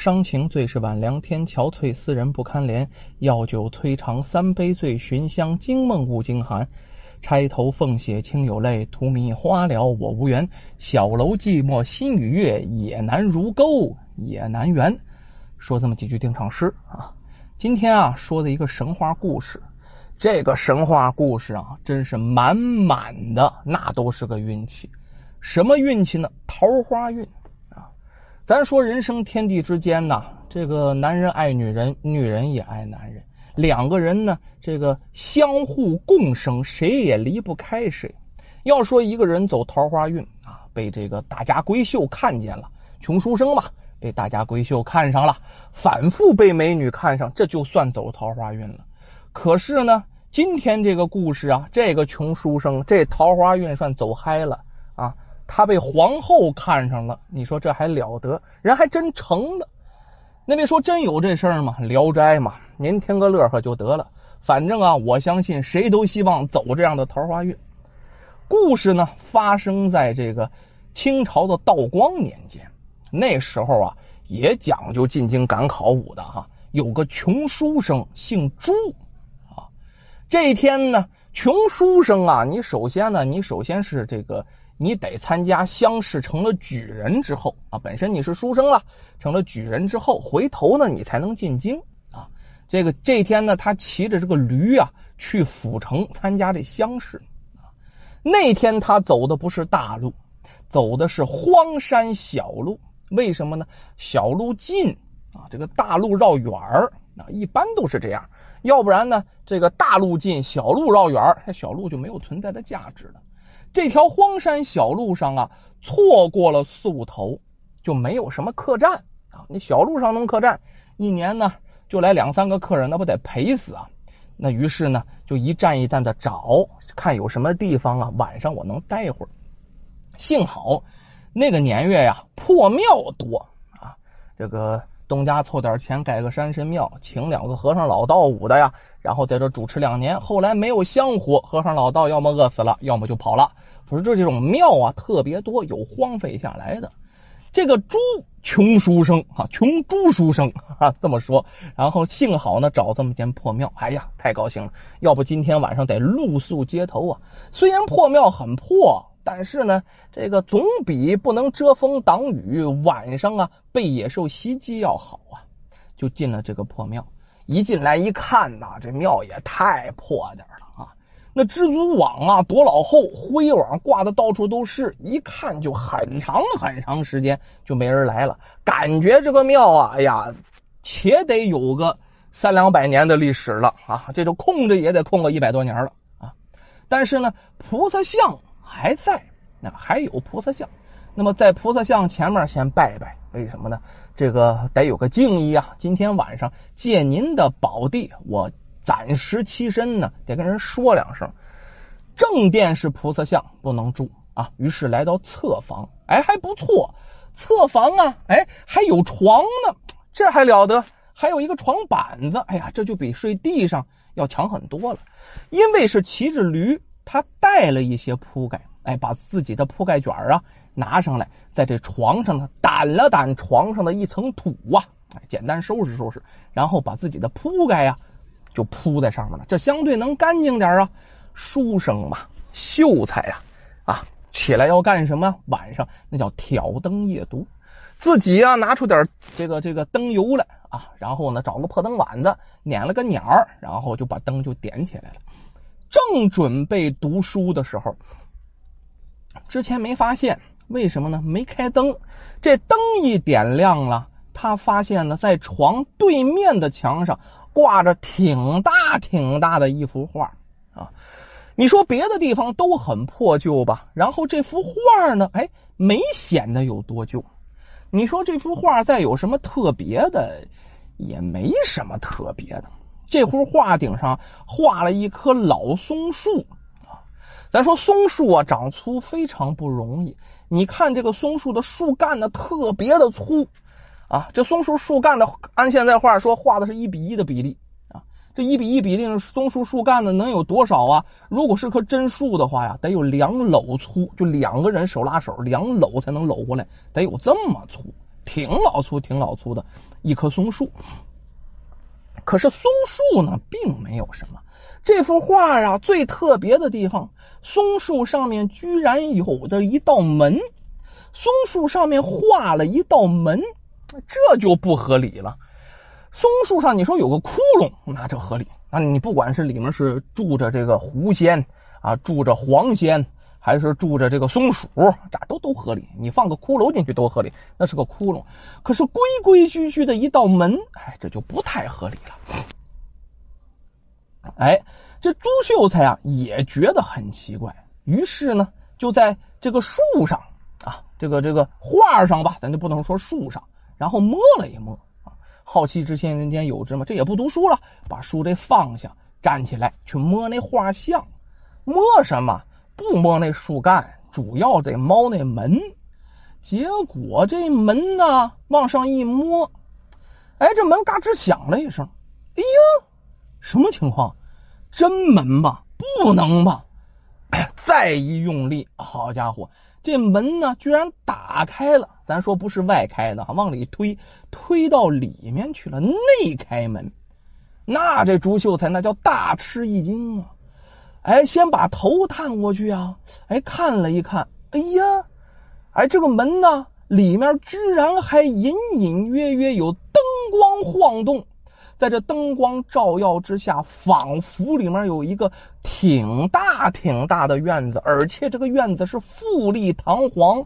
伤情最是晚凉天，憔悴思人不堪怜。药酒推肠三杯醉，寻香惊梦误惊寒。钗头凤血清有泪，荼蘼花了我无缘。小楼寂寞心与月，也难如钩也难圆。说这么几句定场诗啊。今天啊，说的一个神话故事。这个神话故事啊，真是满满的，那都是个运气。什么运气呢？桃花运！咱说人生天地之间呐，这个男人爱女人，女人也爱男人，两个人呢，这个相互共生，谁也离不开谁。要说一个人走桃花运啊，被这个大家闺秀看见了，穷书生嘛，被大家闺秀看上了，反复被美女看上，这就算走桃花运了。可是呢？今天这个故事啊，这个穷书生这桃花运算走嗨了啊，他被皇后看上了，你说这还了得？人还真成了。那别说真有这事儿吗？《聊斋》嘛，您听个乐呵就得了。反正啊，我相信谁都希望走这样的桃花运。故事呢，发生在这个清朝的道光年间，那时候啊，也讲究进京赶考武的哈，有个穷书生姓朱啊。这一天呢，穷书生啊，你首先呢，你首先是这个，你得参加乡试，成了举人之后啊，本身你是书生了，成了举人之后，回头呢，你才能进京啊。这个这天呢，他骑着这个驴啊，去府城参加这乡试啊。那天他走的不是大路，走的是荒山小路。为什么呢？小路近啊，这个大路绕远儿啊，一般都是这样。要不然呢？这个大路近，小路绕远儿，这小路就没有存在的价值了。这条荒山小路上啊，错过了宿头，就没有什么客栈啊。那小路上能客栈，一年呢就来两三个客人，那不得赔死啊？那于是呢，就一站一站的找，看有什么地方啊，晚上我能待一会儿。幸好那个年月呀，破庙多啊，这个。东家凑点钱盖个山神庙，请两个和尚老道武的呀，然后在这主持两年。后来没有香火，和尚老道要么饿死了，要么就跑了。不是这这种庙啊特别多，有荒废下来的。这个朱穷书生啊，穷朱书生啊这么说。然后幸好呢找这么间破庙，哎呀太高兴了。要不今天晚上得露宿街头啊。虽然破庙很破。但是呢，这个总比不能遮风挡雨，晚上啊被野兽袭击要好啊。就进了这个破庙，一进来一看呐，这庙也太破点了啊！那蜘蛛网啊多老厚，灰网挂的到处都是，一看就很长很长时间就没人来了，感觉这个庙啊，哎呀，且得有个三两百年的历史了啊！这就空着也得空个一百多年了啊！但是呢，菩萨像。还在那还有菩萨像，那么在菩萨像前面先拜拜，为什么呢？这个得有个敬意啊！今天晚上借您的宝地，我暂时栖身呢，得跟人说两声。正殿是菩萨像，不能住啊。于是来到侧房，哎，还不错，侧房啊，哎，还有床呢，这还了得？还有一个床板子，哎呀，这就比睡地上要强很多了，因为是骑着驴。他带了一些铺盖，哎，把自己的铺盖卷啊拿上来，在这床上呢掸了掸床上的一层土啊，哎，简单收拾收拾，然后把自己的铺盖呀就铺在上面了，这相对能干净点啊。书生嘛，秀才呀，啊，起来要干什么？晚上那叫挑灯夜读，自己呀拿出点这个这个灯油来啊，然后呢找个破灯碗子捻了个鸟然后就把灯就点起来了。正准备读书的时候，之前没发现，为什么呢？没开灯，这灯一点亮了，他发现呢，在床对面的墙上挂着挺大挺大的一幅画啊！你说别的地方都很破旧吧？然后这幅画呢，哎，没显得有多旧。你说这幅画再有什么特别的，也没什么特别的。这幅画顶上画了一棵老松树啊，咱说松树啊长粗非常不容易。你看这个松树的树干呢特别的粗啊，这松树树干的按现在话说画的是一比一的比例啊，这一比一比例松树树干呢能有多少啊？如果是棵真树的话呀，得有两篓粗，就两个人手拉手两篓才能搂过来，得有这么粗。挺老粗、挺老粗的一棵松树。可是松树呢，并没有什么。这幅画啊，最特别的地方，松树上面居然有着一道门。松树上面画了一道门，这就不合理了。松树上你说有个窟窿，那这合理那？你不管是里面是住着这个狐仙啊，住着黄仙。还是住着这个松鼠，咋都都合理。你放个骷髅进去都合理，那是个窟窿。可是规规矩矩的一道门，哎，这就不太合理了。哎，这朱秀才啊也觉得很奇怪，于是呢就在这个树上啊，这个这个画上吧，咱就不能说树上，然后摸了一摸啊。好奇之心人间有之嘛，这也不读书了，把书这放下，站起来去摸那画像，摸什么？不摸那树干，主要得摸那门。结果这门呢，往上一摸，哎，这门嘎吱响了一声。哎呀，什么情况？真门吧？不能吧？再一用力，好家伙，这门呢，居然打开了。咱说不是外开的，往里推，推到里面去了，内开门。那这朱秀才那叫大吃一惊啊！哎，先把头探过去啊！哎，看了一看，哎呀，哎，这个门呢，里面居然还隐隐约约有灯光晃动，在这灯光照耀之下，仿佛里面有一个挺大挺大的院子，而且这个院子是富丽堂皇，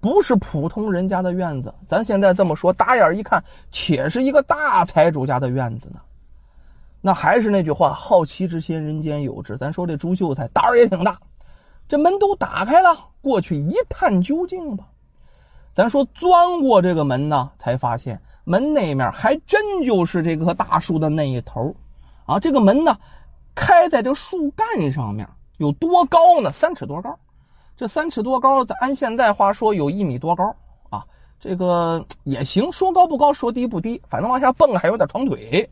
不是普通人家的院子。咱现在这么说，打眼一看，且是一个大财主家的院子呢。那还是那句话，好奇之心，人间有之。咱说这朱秀才胆儿也挺大，这门都打开了，过去一探究竟吧。咱说钻过这个门呢，才发现门那面还真就是这棵大树的那一头啊。这个门呢，开在这树干上面，有多高呢？三尺多高。这三尺多高，咱按现在话说，有一米多高啊。这个也行，说高不高，说低不低，反正往下蹦还有点长腿。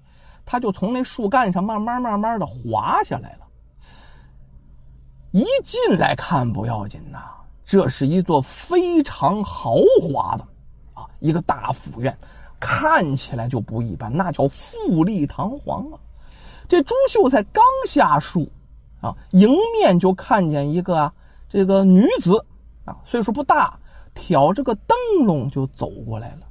他就从那树干上慢慢慢慢的滑下来了，一进来看不要紧呐，这是一座非常豪华的啊一个大府院，看起来就不一般，那叫富丽堂皇啊。这朱秀才刚下树啊，迎面就看见一个啊这个女子啊，岁数不大，挑着个灯笼就走过来了，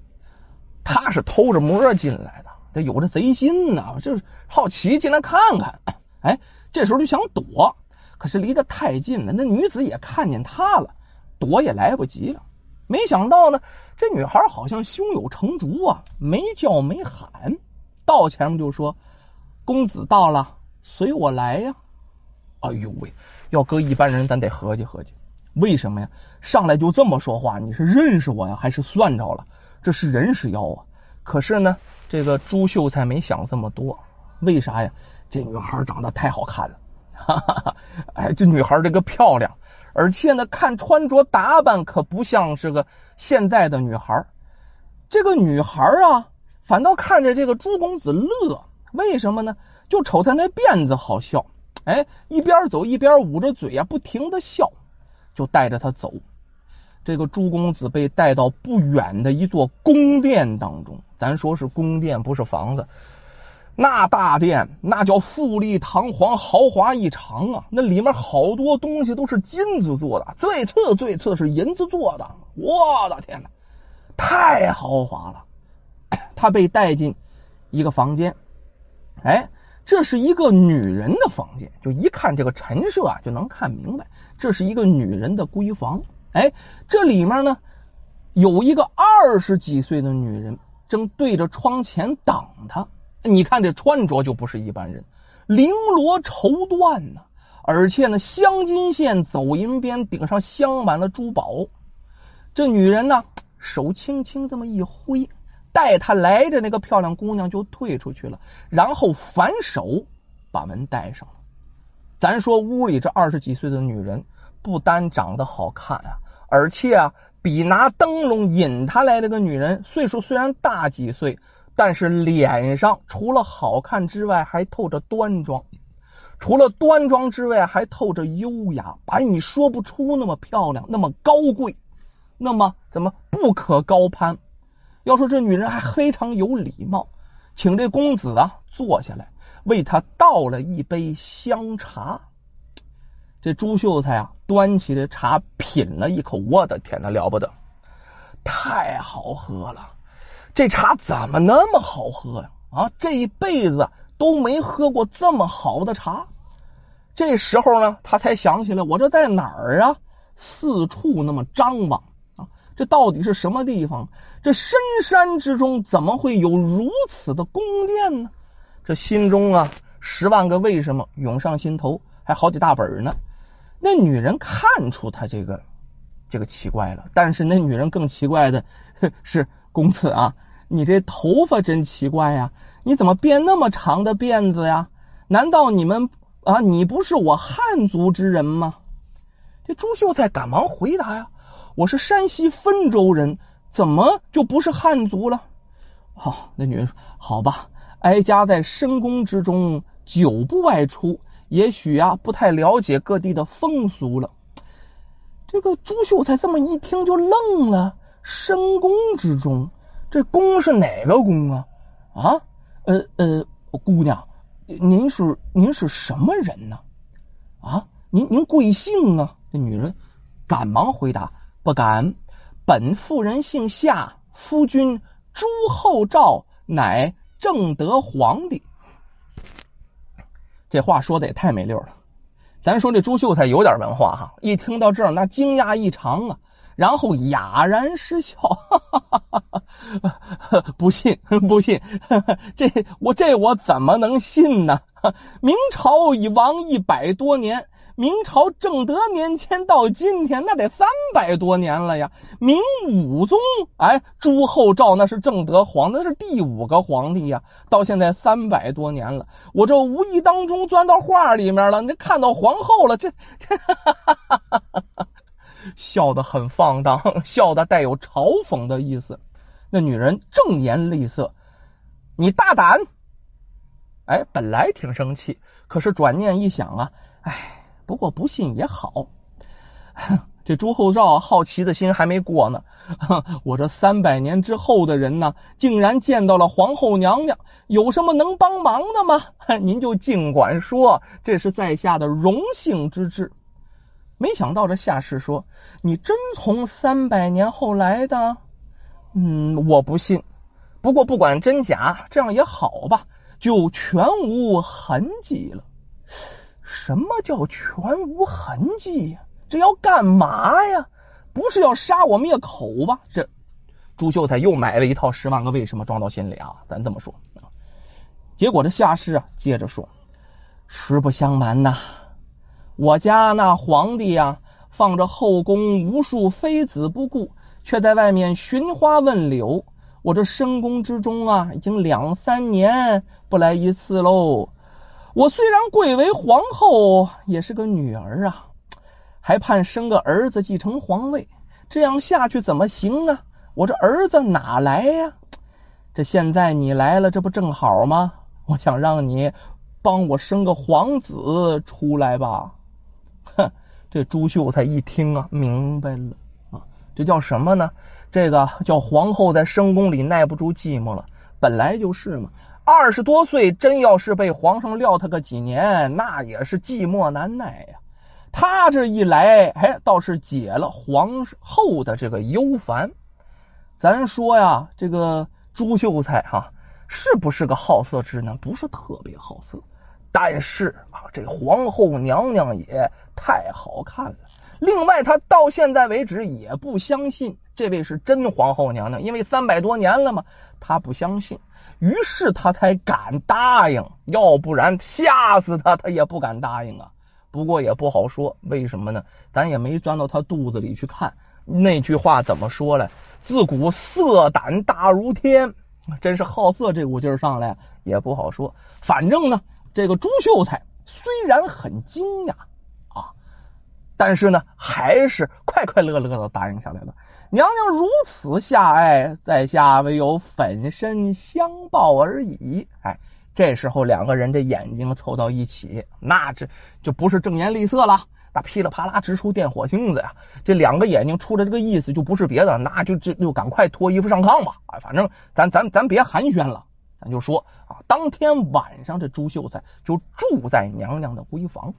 他是偷着摸进来的。有这贼心呐，就是好奇进来看看。哎，这时候就想躲，可是离得太近了，那女子也看见他了，躲也来不及了。没想到呢，这女孩好像胸有成竹啊，没叫没喊，到前面就说：“公子到了，随我来呀。”哎呦喂，要搁一般人，咱得合计合计，为什么呀？上来就这么说话，你是认识我呀，还是算着了？这是人是妖啊？可是呢？这个朱秀才没想这么多，为啥呀？这女孩长得太好看了，哈哈哈！哎，这女孩这个漂亮，而且呢，看穿着打扮可不像是个现在的女孩。这个女孩啊，反倒看着这个朱公子乐，为什么呢？就瞅他那辫子好笑，哎，一边走一边捂着嘴呀，不停的笑，就带着他走。这个朱公子被带到不远的一座宫殿当中，咱说是宫殿，不是房子。那大殿那叫富丽堂皇、豪华异常啊！那里面好多东西都是金子做的，最次最次是银子做的。我的天哪，太豪华了！他被带进一个房间，哎，这是一个女人的房间，就一看这个陈设啊，就能看明白，这是一个女人的闺房。哎，这里面呢有一个二十几岁的女人，正对着窗前等他。你看这穿着就不是一般人，绫罗绸缎呢，而且呢镶金线、走银边，顶上镶满了珠宝。这女人呢手轻轻这么一挥，带她来的那个漂亮姑娘就退出去了，然后反手把门带上了。咱说屋里这二十几岁的女人，不单长得好看啊。而且啊，比拿灯笼引他来这个女人岁数虽然大几岁，但是脸上除了好看之外，还透着端庄；除了端庄之外，还透着优雅。哎，你说不出那么漂亮，那么高贵，那么怎么不可高攀？要说这女人还非常有礼貌，请这公子啊坐下来，为他倒了一杯香茶。这朱秀才啊端起这茶品了一口，我的天呐，了不得，太好喝了！这茶怎么那么好喝呀？啊，这一辈子都没喝过这么好的茶。这时候呢，他才想起来，我这在哪儿啊？四处那么张望啊，这到底是什么地方？这深山之中怎么会有如此的宫殿呢？这心中啊，十万个为什么涌上心头，还好几大本呢。那女人看出他这个这个奇怪了，但是那女人更奇怪的是，公子啊，你这头发真奇怪呀！你怎么编那么长的辫子呀？难道你们啊，你不是我汉族之人吗？这朱秀才赶忙回答呀：“我是山西汾州人，怎么就不是汉族了？”好，那女人说：“好吧，哀家在深宫之中，久不外出。”也许啊，不太了解各地的风俗了。这个朱秀才这么一听就愣了。深宫之中，这宫是哪个宫啊？啊，呃呃，姑娘，您是您是什么人呢？啊，您您贵姓啊？这女人赶忙回答：“不敢，本妇人姓夏，夫君朱厚照，乃正德皇帝。”这话说的也太没溜了，咱说这朱秀才有点文化哈，一听到这儿那惊讶异常啊，然后哑然失笑，哈哈哈哈不信不信，这我这我怎么能信呢？明朝已亡一百多年。明朝正德年间到今天，那得三百多年了呀。明武宗，哎，朱厚照那是正德皇，那是第五个皇帝呀。到现在三百多年了，我这无意当中钻到画里面了，你看到皇后了，这这，笑得很放荡，笑得带有嘲讽的意思。那女人正颜厉色，你大胆！哎，本来挺生气，可是转念一想啊，哎。不过不信也好，这朱厚照好奇的心还没过呢。我这三百年之后的人呢，竟然见到了皇后娘娘，有什么能帮忙的吗？您就尽管说，这是在下的荣幸之至。没想到这下士说：“你真从三百年后来的？”嗯，我不信。不过不管真假，这样也好吧，就全无痕迹了。什么叫全无痕迹呀？这要干嘛呀？不是要杀我灭口吧？这朱秀才又买了一套《十万个为什么》装到心里啊！咱这么说，结果这夏氏啊接着说：“实不相瞒呐，我家那皇帝呀，放着后宫无数妃子不顾，却在外面寻花问柳。我这深宫之中啊，已经两三年不来一次喽。”我虽然贵为皇后，也是个女儿啊，还盼生个儿子继承皇位。这样下去怎么行啊？我这儿子哪来呀？这现在你来了，这不正好吗？我想让你帮我生个皇子出来吧。哼，这朱秀才一听啊，明白了啊，这叫什么呢？这个叫皇后在深宫里耐不住寂寞了，本来就是嘛。二十多岁，真要是被皇上撂他个几年，那也是寂寞难耐呀。他这一来，哎，倒是解了皇后的这个忧烦。咱说呀，这个朱秀才哈，是不是个好色之人？不是特别好色，但是啊，这皇后娘娘也太好看了。另外，他到现在为止也不相信这位是真皇后娘娘，因为三百多年了嘛，他不相信。于是他才敢答应，要不然吓死他，他也不敢答应啊。不过也不好说，为什么呢？咱也没钻到他肚子里去看。那句话怎么说来？自古色胆大如天，真是好色这股劲儿上来也不好说。反正呢，这个朱秀才虽然很惊讶，但是呢，还是快快乐乐的答应下来了。娘娘如此下爱，在下唯有粉身相报而已。哎，这时候两个人这眼睛凑到一起，那这就不是正颜厉色了，那噼里啪啦直出电火星子呀！这两个眼睛出的这个意思就不是别的，那就就就赶快脱衣服上炕吧！啊，反正咱咱咱别寒暄了，咱就说啊，当天晚上这朱秀才就住在娘娘的闺房。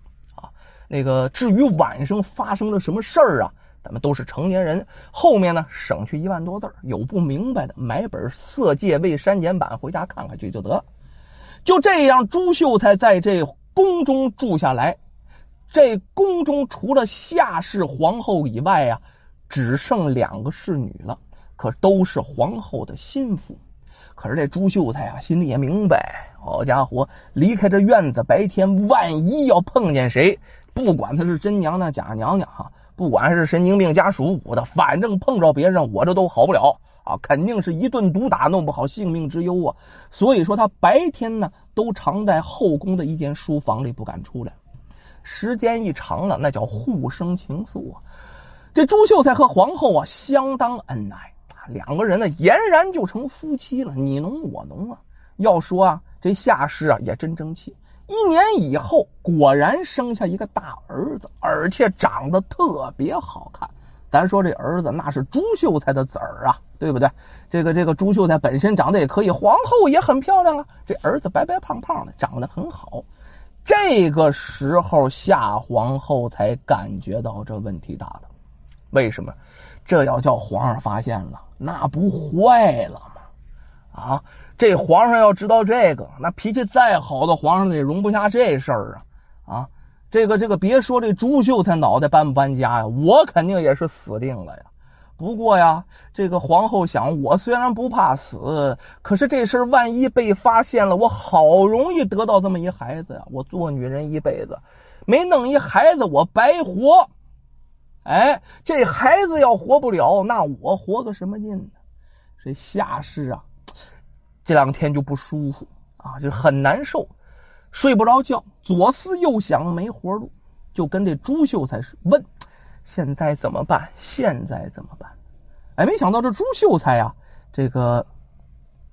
那个至于晚上发生了什么事儿啊，咱们都是成年人，后面呢省去一万多字儿有不明白的买本《色戒未删减版》回家看看去就得。就这样，朱秀才在这宫中住下来。这宫中除了夏氏皇后以外啊，只剩两个侍女了，可都是皇后的心腹。可是这朱秀才啊，心里也明白，好家伙，离开这院子，白天万一要碰见谁，不管他是真娘娘假娘娘哈，不管是神经病加属虎的，反正碰着别人，我这都好不了啊，肯定是一顿毒打，弄不好性命之忧啊。所以说，他白天呢，都常在后宫的一间书房里，不敢出来。时间一长了，那叫互生情愫啊！这朱秀才和皇后啊相当恩爱，两个人呢俨然就成夫妻了，你侬我侬啊。要说啊，这夏氏啊也真争气，一年以后果然生下一个大儿子，而且长得特别好看。咱说这儿子那是朱秀才的子儿啊，对不对？这个这个朱秀才本身长得也可以，皇后也很漂亮啊，这儿子白白胖胖的，长得很好。这个时候，夏皇后才感觉到这问题大了。为什么？这要叫皇上发现了，那不坏了吗？啊，这皇上要知道这个，那脾气再好的皇上也容不下这事儿啊！啊，这个这个，别说这朱秀才脑袋搬不搬家呀，我肯定也是死定了呀。不过呀，这个皇后想，我虽然不怕死，可是这事儿万一被发现了，我好容易得到这么一孩子呀！我做女人一辈子没弄一孩子，我白活。哎，这孩子要活不了，那我活个什么劲呢？这夏氏啊，这两天就不舒服啊，就很难受，睡不着觉，左思右想没活路，就跟这朱秀才问。现在怎么办？现在怎么办？哎，没想到这朱秀才呀，这个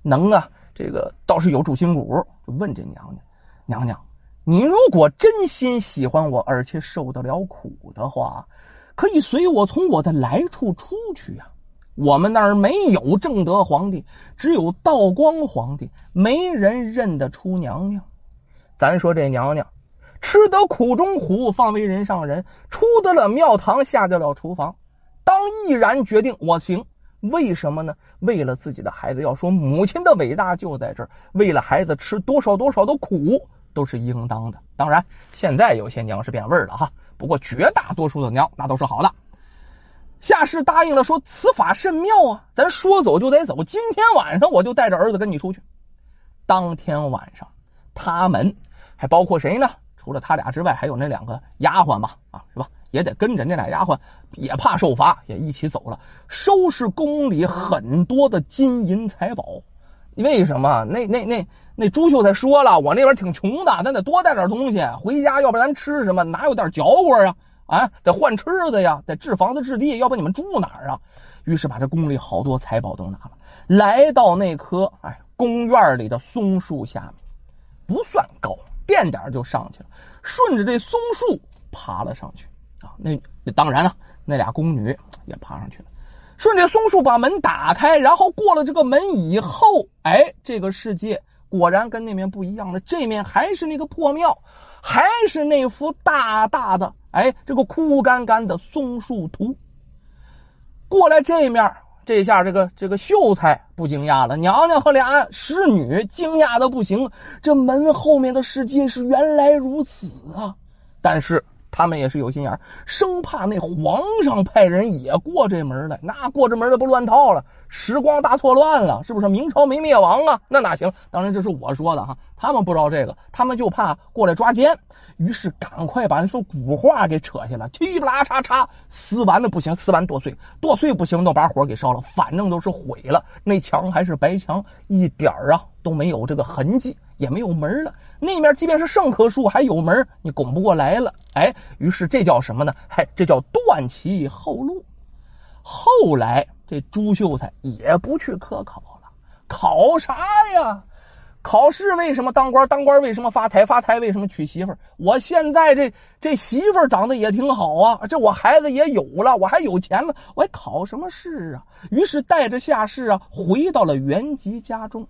能啊，这个倒是有主心骨。就问这娘娘：“娘娘，你如果真心喜欢我，而且受得了苦的话，可以随我从我的来处出去呀。我们那儿没有正德皇帝，只有道光皇帝，没人认得出娘娘。咱说这娘娘。”吃得苦中苦，方为人上人。出得了庙堂，下得了厨房。当毅然决定，我行。为什么呢？为了自己的孩子。要说母亲的伟大就在这儿，为了孩子吃多少多少的苦都是应当的。当然，现在有些娘是变味儿了哈，不过绝大多数的娘那都是好的。夏氏答应了，说此法甚妙啊，咱说走就得走。今天晚上我就带着儿子跟你出去。当天晚上，他们还包括谁呢？除了他俩之外，还有那两个丫鬟嘛，啊，是吧？也得跟着那俩丫鬟，也怕受罚，也一起走了，收拾宫里很多的金银财宝。为什么？那那那那朱秀才说了，我那边挺穷的，咱得多带点东西回家，要不然咱吃什么？哪有点嚼过啊？啊，得换吃的呀，得置房子置地，要不你们住哪儿啊？于是把这宫里好多财宝都拿了，来到那棵哎公园里的松树下面，不算高。垫点就上去了，顺着这松树爬了上去啊！那那当然了，那俩宫女也爬上去了。顺着松树把门打开，然后过了这个门以后，哎，这个世界果然跟那面不一样了。这面还是那个破庙，还是那幅大大的哎，这个枯干干的松树图。过来这面。这下，这个这个秀才不惊讶了，娘娘和俩侍女惊讶的不行。这门后面的世界是原来如此啊！但是他们也是有心眼，生怕那皇上派人也过这门来，那过这门的不乱套了，时光大错乱了，是不是？明朝没灭亡啊？那哪行？当然这是我说的哈，他们不知道这个，他们就怕过来抓奸。于是赶快把那说古画给扯下来，噼啦嚓嚓撕完了不行，撕完剁碎，剁碎不行，都把火给烧了，反正都是毁了。那墙还是白墙，一点啊都没有这个痕迹，也没有门了。那面即便是圣棵树还有门，你拱不过来了。哎，于是这叫什么呢？嗨，这叫断其后路。后来这朱秀才也不去科考了，考啥呀？考试为什么当官？当官为什么发财？发财为什么娶媳妇？我现在这这媳妇长得也挺好啊，这我孩子也有了，我还有钱了，我还考什么试啊？于是带着夏氏啊，回到了原籍家中。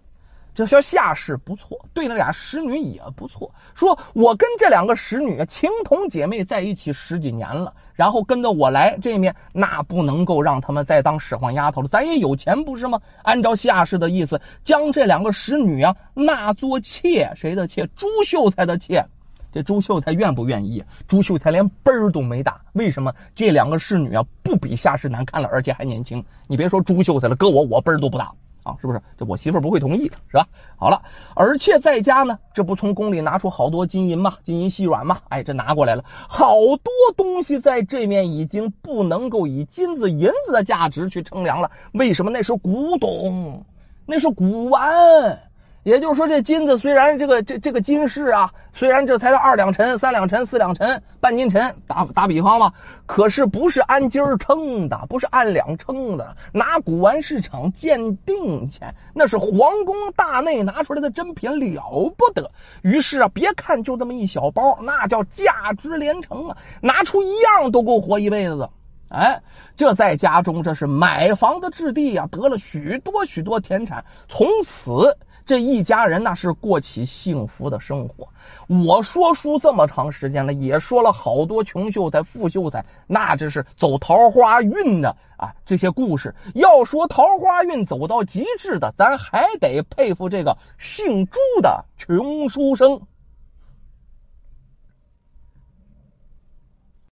这说夏氏不错，对那俩使女也不错。说我跟这两个使女情同姐妹在一起十几年了，然后跟着我来这面，那不能够让他们再当使唤丫头了。咱也有钱不是吗？按照夏氏的意思，将这两个使女啊纳做妾，谁的妾？朱秀才的妾。这朱秀才愿不愿意？朱秀才连奔儿都没打。为什么？这两个侍女啊，不比夏氏难看了，而且还年轻。你别说朱秀才了，搁我，我奔儿都不打。啊，是不是？这我媳妇不会同意的，是吧？好了，而且在家呢，这不从宫里拿出好多金银嘛，金银细软嘛，哎，这拿过来了，好多东西在这面已经不能够以金子银子的价值去称量了。为什么？那是古董，那是古玩。也就是说，这金子虽然这个这这个金饰啊，虽然这才二两沉、三两沉、四两沉、半斤沉，打打比方吧，可是不是按斤儿称的，不是按两称的，拿古玩市场鉴定去，那是皇宫大内拿出来的珍品，了不得。于是啊，别看就这么一小包，那叫价值连城啊，拿出一样都够活一辈子。哎，这在家中这是买房的置地啊，得了许多许多田产，从此。这一家人那是过起幸福的生活。我说书这么长时间了，也说了好多穷秀才、富秀才，那这是走桃花运的啊！这些故事要说桃花运走到极致的，咱还得佩服这个姓朱的穷书生。